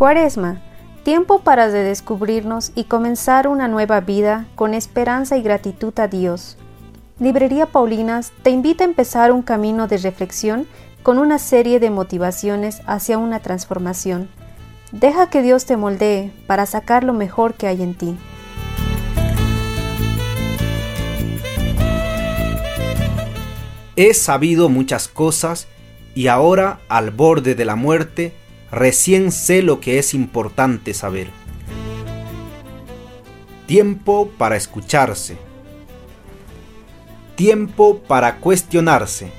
Cuaresma, tiempo para redescubrirnos y comenzar una nueva vida con esperanza y gratitud a Dios. Librería Paulinas te invita a empezar un camino de reflexión con una serie de motivaciones hacia una transformación. Deja que Dios te moldee para sacar lo mejor que hay en ti. He sabido muchas cosas y ahora, al borde de la muerte, recién sé lo que es importante saber. Tiempo para escucharse. Tiempo para cuestionarse.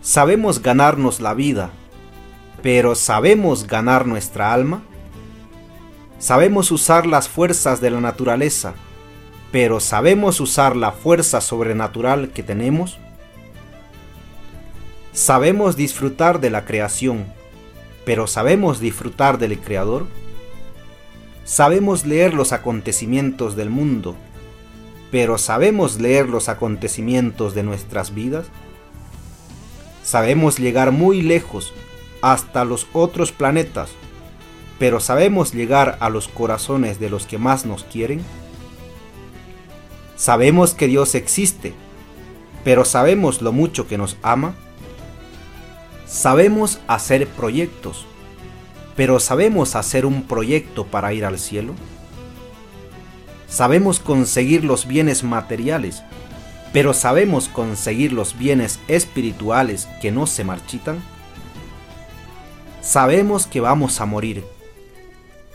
Sabemos ganarnos la vida, pero ¿sabemos ganar nuestra alma? Sabemos usar las fuerzas de la naturaleza, pero ¿sabemos usar la fuerza sobrenatural que tenemos? Sabemos disfrutar de la creación, pero ¿sabemos disfrutar del Creador? Sabemos leer los acontecimientos del mundo, pero ¿sabemos leer los acontecimientos de nuestras vidas? Sabemos llegar muy lejos, hasta los otros planetas, pero ¿sabemos llegar a los corazones de los que más nos quieren? Sabemos que Dios existe, pero ¿sabemos lo mucho que nos ama? Sabemos hacer proyectos, pero ¿sabemos hacer un proyecto para ir al cielo? Sabemos conseguir los bienes materiales, pero ¿sabemos conseguir los bienes espirituales que no se marchitan? Sabemos que vamos a morir,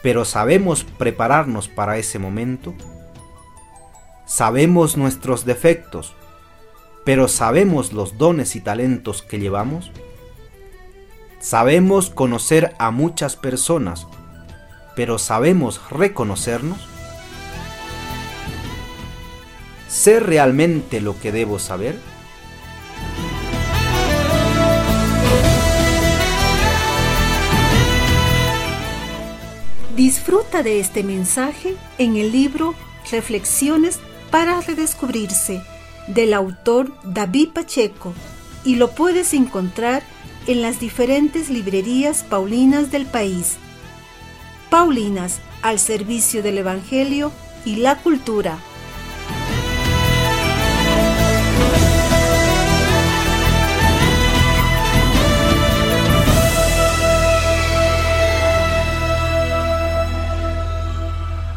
pero ¿sabemos prepararnos para ese momento? Sabemos nuestros defectos, pero ¿sabemos los dones y talentos que llevamos? Sabemos conocer a muchas personas, pero ¿sabemos reconocernos? ¿Sé realmente lo que debo saber? Disfruta de este mensaje en el libro Reflexiones para redescubrirse del autor David Pacheco y lo puedes encontrar en las diferentes librerías paulinas del país. Paulinas al servicio del Evangelio y la cultura.